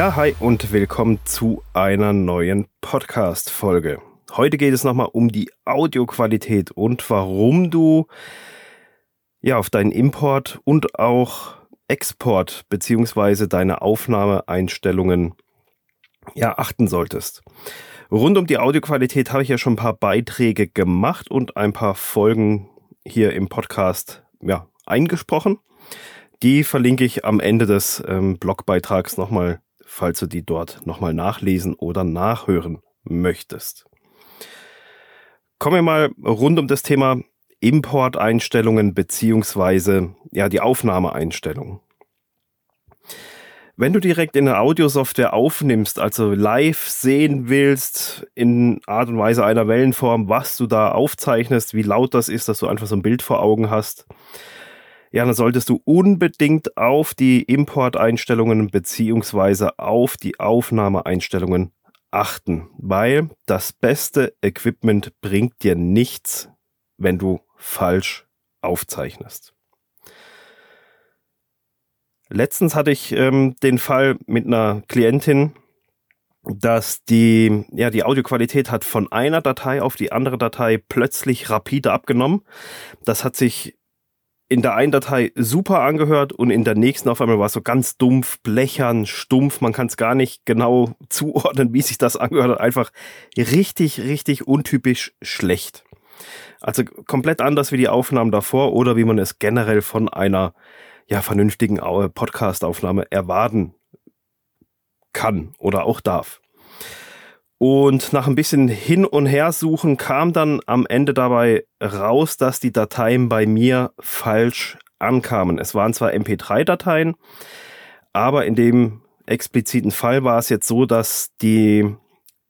Ja, hi und willkommen zu einer neuen Podcast-Folge. Heute geht es nochmal um die Audioqualität und warum du ja auf deinen Import und auch Export beziehungsweise deine Aufnahmeeinstellungen ja achten solltest. Rund um die Audioqualität habe ich ja schon ein paar Beiträge gemacht und ein paar Folgen hier im Podcast ja, eingesprochen. Die verlinke ich am Ende des ähm, Blogbeitrags nochmal, falls du die dort nochmal nachlesen oder nachhören möchtest. Kommen wir mal rund um das Thema Importeinstellungen beziehungsweise ja die Aufnahmeeinstellungen. Wenn du direkt in der Audiosoftware aufnimmst, also live sehen willst, in Art und Weise einer Wellenform, was du da aufzeichnest, wie laut das ist, dass du einfach so ein Bild vor Augen hast, ja, dann solltest du unbedingt auf die Importeinstellungen beziehungsweise auf die Aufnahmeeinstellungen achten, weil das beste Equipment bringt dir nichts, wenn du falsch aufzeichnest. Letztens hatte ich ähm, den Fall mit einer Klientin, dass die, ja, die Audioqualität hat von einer Datei auf die andere Datei plötzlich rapide abgenommen. Das hat sich in der einen Datei super angehört und in der nächsten auf einmal war es so ganz dumpf, blechern, stumpf. Man kann es gar nicht genau zuordnen, wie sich das angehört hat. Einfach richtig, richtig untypisch schlecht. Also komplett anders wie die Aufnahmen davor oder wie man es generell von einer ja, vernünftigen Podcast-Aufnahme erwarten kann oder auch darf. Und nach ein bisschen hin und her suchen kam dann am Ende dabei raus, dass die Dateien bei mir falsch ankamen. Es waren zwar MP3-Dateien, aber in dem expliziten Fall war es jetzt so, dass die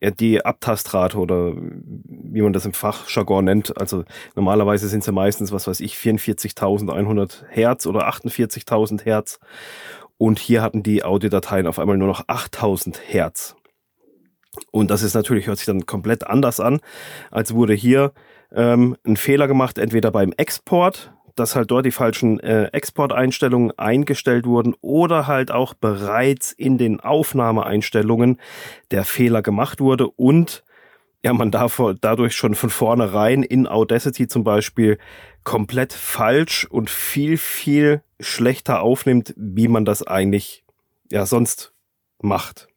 ja, die Abtastrate oder wie man das im Fachjargon nennt, also normalerweise sind sie meistens, was weiß ich, 44.100 Hertz oder 48.000 Hertz und hier hatten die Audiodateien auf einmal nur noch 8.000 Hertz. Und das ist natürlich, hört sich dann komplett anders an, als wurde hier ähm, ein Fehler gemacht, entweder beim Export, dass halt dort die falschen äh, Exporteinstellungen eingestellt wurden oder halt auch bereits in den Aufnahmeeinstellungen der Fehler gemacht wurde und ja, man davor, dadurch schon von vornherein in Audacity zum Beispiel komplett falsch und viel, viel schlechter aufnimmt, wie man das eigentlich ja sonst macht.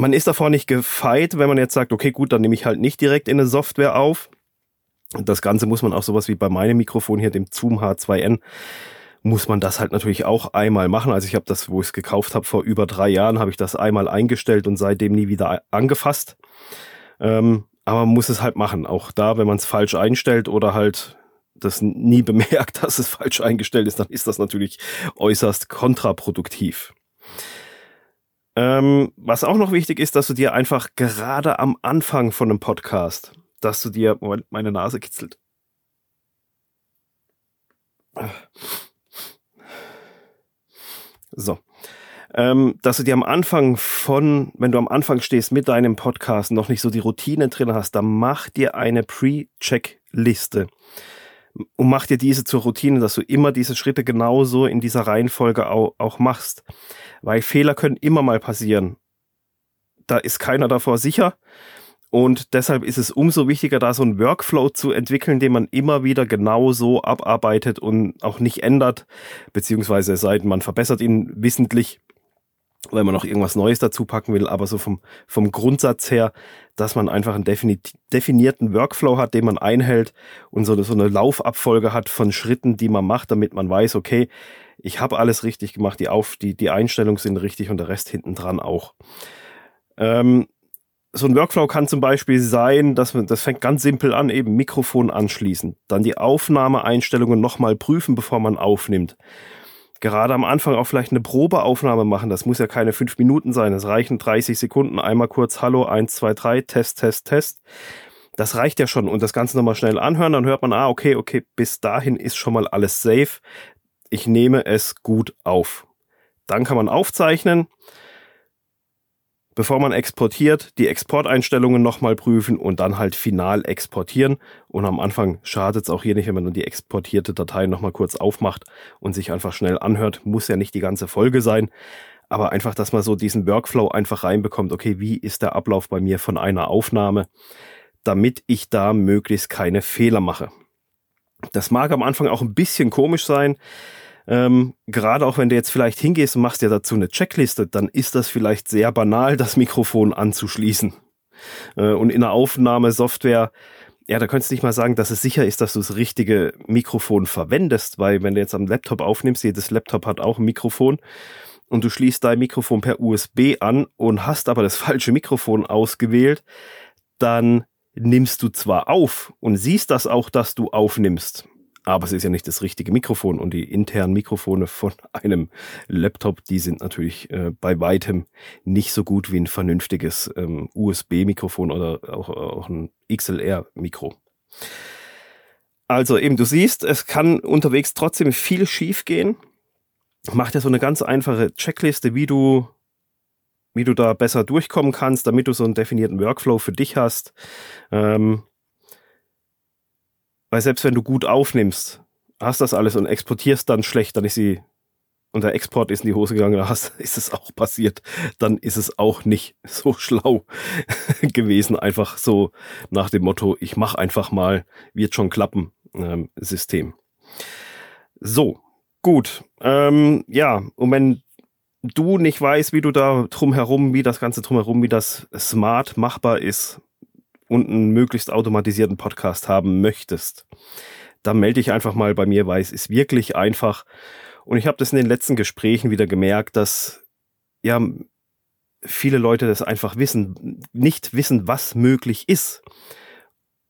Man ist davor nicht gefeit, wenn man jetzt sagt, okay, gut, dann nehme ich halt nicht direkt in eine Software auf das Ganze muss man auch sowas wie bei meinem Mikrofon hier, dem Zoom H2N, muss man das halt natürlich auch einmal machen. Also ich habe das, wo ich es gekauft habe, vor über drei Jahren, habe ich das einmal eingestellt und seitdem nie wieder angefasst. Ähm, aber man muss es halt machen. Auch da, wenn man es falsch einstellt oder halt das nie bemerkt, dass es falsch eingestellt ist, dann ist das natürlich äußerst kontraproduktiv. Ähm, was auch noch wichtig ist, dass du dir einfach gerade am Anfang von einem Podcast dass du dir, Moment, meine Nase kitzelt. So. Ähm, dass du dir am Anfang von, wenn du am Anfang stehst mit deinem Podcast noch nicht so die Routine drin hast, dann mach dir eine Pre-Check-Liste und mach dir diese zur Routine, dass du immer diese Schritte genauso in dieser Reihenfolge auch, auch machst. Weil Fehler können immer mal passieren. Da ist keiner davor sicher. Und deshalb ist es umso wichtiger, da so einen Workflow zu entwickeln, den man immer wieder genau so abarbeitet und auch nicht ändert, beziehungsweise es sei denn, man verbessert ihn wissentlich, weil man noch irgendwas Neues dazu packen will, aber so vom, vom Grundsatz her, dass man einfach einen definierten Workflow hat, den man einhält und so eine, so eine Laufabfolge hat von Schritten, die man macht, damit man weiß, okay, ich habe alles richtig gemacht, die, Auf, die, die Einstellungen sind richtig und der Rest hinten dran auch. Ähm, so ein Workflow kann zum Beispiel sein, dass man, das fängt ganz simpel an, eben Mikrofon anschließen, dann die Aufnahmeeinstellungen nochmal prüfen, bevor man aufnimmt. Gerade am Anfang auch vielleicht eine Probeaufnahme machen. Das muss ja keine fünf Minuten sein. Es reichen 30 Sekunden. Einmal kurz Hallo, eins, zwei, drei, Test, Test, Test. Das reicht ja schon. Und das Ganze nochmal schnell anhören. Dann hört man, ah, okay, okay, bis dahin ist schon mal alles safe. Ich nehme es gut auf. Dann kann man aufzeichnen bevor man exportiert, die Exporteinstellungen nochmal prüfen und dann halt final exportieren. Und am Anfang schadet es auch hier nicht, wenn man dann die exportierte Datei nochmal kurz aufmacht und sich einfach schnell anhört. Muss ja nicht die ganze Folge sein. aber einfach, dass man so diesen Workflow einfach reinbekommt. Okay, wie ist der Ablauf bei mir von einer Aufnahme, damit ich da möglichst keine Fehler mache. Das mag am Anfang auch ein bisschen komisch sein. Ähm, gerade auch wenn du jetzt vielleicht hingehst und machst dir dazu eine Checkliste, dann ist das vielleicht sehr banal, das Mikrofon anzuschließen. Äh, und in der Aufnahmesoftware, ja, da könntest du nicht mal sagen, dass es sicher ist, dass du das richtige Mikrofon verwendest, weil wenn du jetzt am Laptop aufnimmst, jedes Laptop hat auch ein Mikrofon und du schließt dein Mikrofon per USB an und hast aber das falsche Mikrofon ausgewählt, dann nimmst du zwar auf und siehst das auch, dass du aufnimmst, aber es ist ja nicht das richtige Mikrofon und die internen Mikrofone von einem Laptop, die sind natürlich äh, bei weitem nicht so gut wie ein vernünftiges ähm, USB-Mikrofon oder auch, auch ein XLR-Mikro. Also eben, du siehst, es kann unterwegs trotzdem viel schief gehen. Mach dir so eine ganz einfache Checkliste, wie du wie du da besser durchkommen kannst, damit du so einen definierten Workflow für dich hast. Ähm, weil selbst wenn du gut aufnimmst, hast das alles und exportierst dann schlecht, dann ist sie und der Export ist in die Hose gegangen, da hast, ist es auch passiert, dann ist es auch nicht so schlau gewesen. Einfach so nach dem Motto, ich mach einfach mal, wird schon klappen, ähm, System. So, gut. Ähm, ja, und wenn du nicht weißt, wie du da drumherum, wie das Ganze drumherum, wie das smart machbar ist und einen möglichst automatisierten Podcast haben möchtest, dann melde dich einfach mal bei mir, weil es ist wirklich einfach. Und ich habe das in den letzten Gesprächen wieder gemerkt, dass ja viele Leute das einfach wissen, nicht wissen, was möglich ist.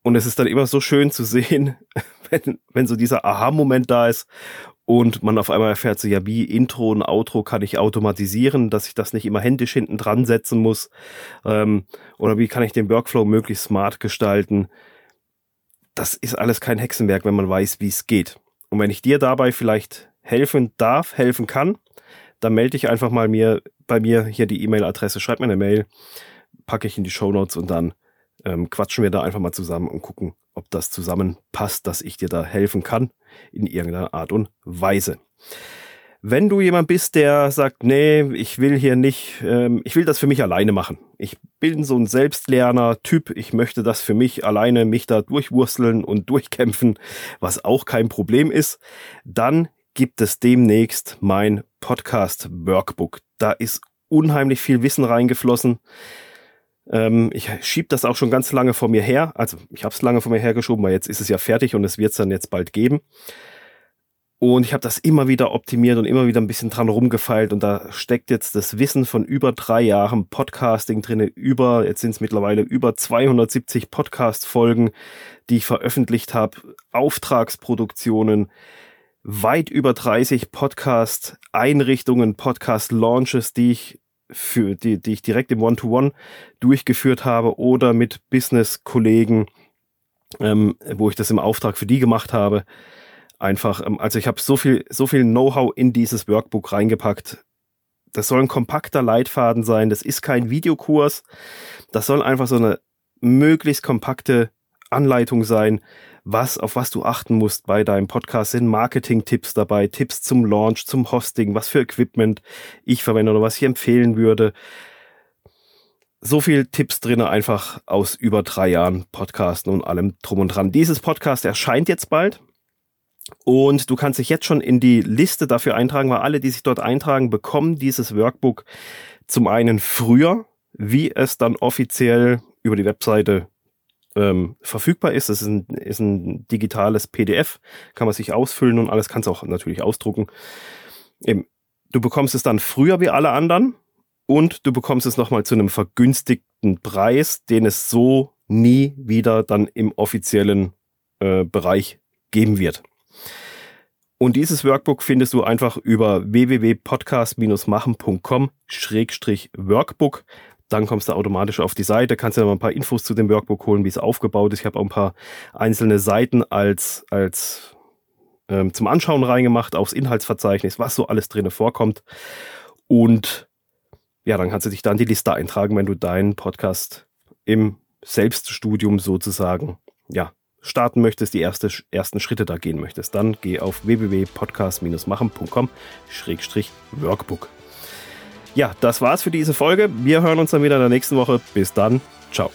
Und es ist dann immer so schön zu sehen, wenn, wenn so dieser Aha-Moment da ist und man auf einmal erfährt so, ja, wie Intro und Outro kann ich automatisieren, dass ich das nicht immer händisch hinten dran setzen muss. Ähm, oder wie kann ich den Workflow möglichst smart gestalten. Das ist alles kein Hexenwerk, wenn man weiß, wie es geht. Und wenn ich dir dabei vielleicht helfen darf, helfen kann, dann melde dich einfach mal mir bei mir hier die E-Mail-Adresse, schreib mir eine Mail, packe ich in die Show Notes und dann ähm, quatschen wir da einfach mal zusammen und gucken, ob das zusammenpasst, dass ich dir da helfen kann in irgendeiner Art und Weise. Wenn du jemand bist, der sagt, nee, ich will hier nicht, ähm, ich will das für mich alleine machen. Ich bin so ein Selbstlerner-Typ, ich möchte das für mich alleine mich da durchwursteln und durchkämpfen, was auch kein Problem ist, dann gibt es demnächst mein Podcast-Workbook. Da ist unheimlich viel Wissen reingeflossen. Ähm, ich schiebe das auch schon ganz lange vor mir her. Also ich habe es lange vor mir hergeschoben, weil jetzt ist es ja fertig und es wird es dann jetzt bald geben. Und ich habe das immer wieder optimiert und immer wieder ein bisschen dran rumgefeilt. Und da steckt jetzt das Wissen von über drei Jahren Podcasting drinne. Über, jetzt sind es mittlerweile über 270 Podcast-Folgen, die ich veröffentlicht habe. Auftragsproduktionen, weit über 30 Podcast-Einrichtungen, Podcast-Launches, die ich für die, die ich direkt im One-to-One -One durchgeführt habe oder mit Business-Kollegen, ähm, wo ich das im Auftrag für die gemacht habe. Einfach, ähm, also ich habe so viel, so viel Know-how in dieses Workbook reingepackt. Das soll ein kompakter Leitfaden sein. Das ist kein Videokurs. Das soll einfach so eine möglichst kompakte Anleitung sein, was, auf was du achten musst bei deinem Podcast. Sind Marketing-Tipps dabei, Tipps zum Launch, zum Hosting, was für Equipment ich verwende oder was ich empfehlen würde. So viel Tipps drin, einfach aus über drei Jahren Podcasten und allem drum und dran. Dieses Podcast erscheint jetzt bald. Und du kannst dich jetzt schon in die Liste dafür eintragen, weil alle, die sich dort eintragen, bekommen dieses Workbook zum einen früher, wie es dann offiziell über die Webseite ähm, verfügbar ist. Das ist ein, ist ein digitales PDF, kann man sich ausfüllen und alles kannst du auch natürlich ausdrucken. Eben, du bekommst es dann früher wie alle anderen und du bekommst es nochmal zu einem vergünstigten Preis, den es so nie wieder dann im offiziellen äh, Bereich geben wird. Und dieses Workbook findest du einfach über www.podcast-machen.com-workbook dann kommst du automatisch auf die Seite, kannst dir mal ein paar Infos zu dem Workbook holen, wie es aufgebaut ist. Ich habe auch ein paar einzelne Seiten als, als ähm, zum Anschauen reingemacht, aufs Inhaltsverzeichnis, was so alles drin vorkommt. Und ja, dann kannst du dich dann die Liste eintragen, wenn du deinen Podcast im Selbststudium sozusagen, ja, starten möchtest, die erste, ersten Schritte da gehen möchtest, dann geh auf www.podcast-machen.com-workbook. Ja, das war's für diese Folge. Wir hören uns dann wieder in der nächsten Woche. Bis dann. Ciao.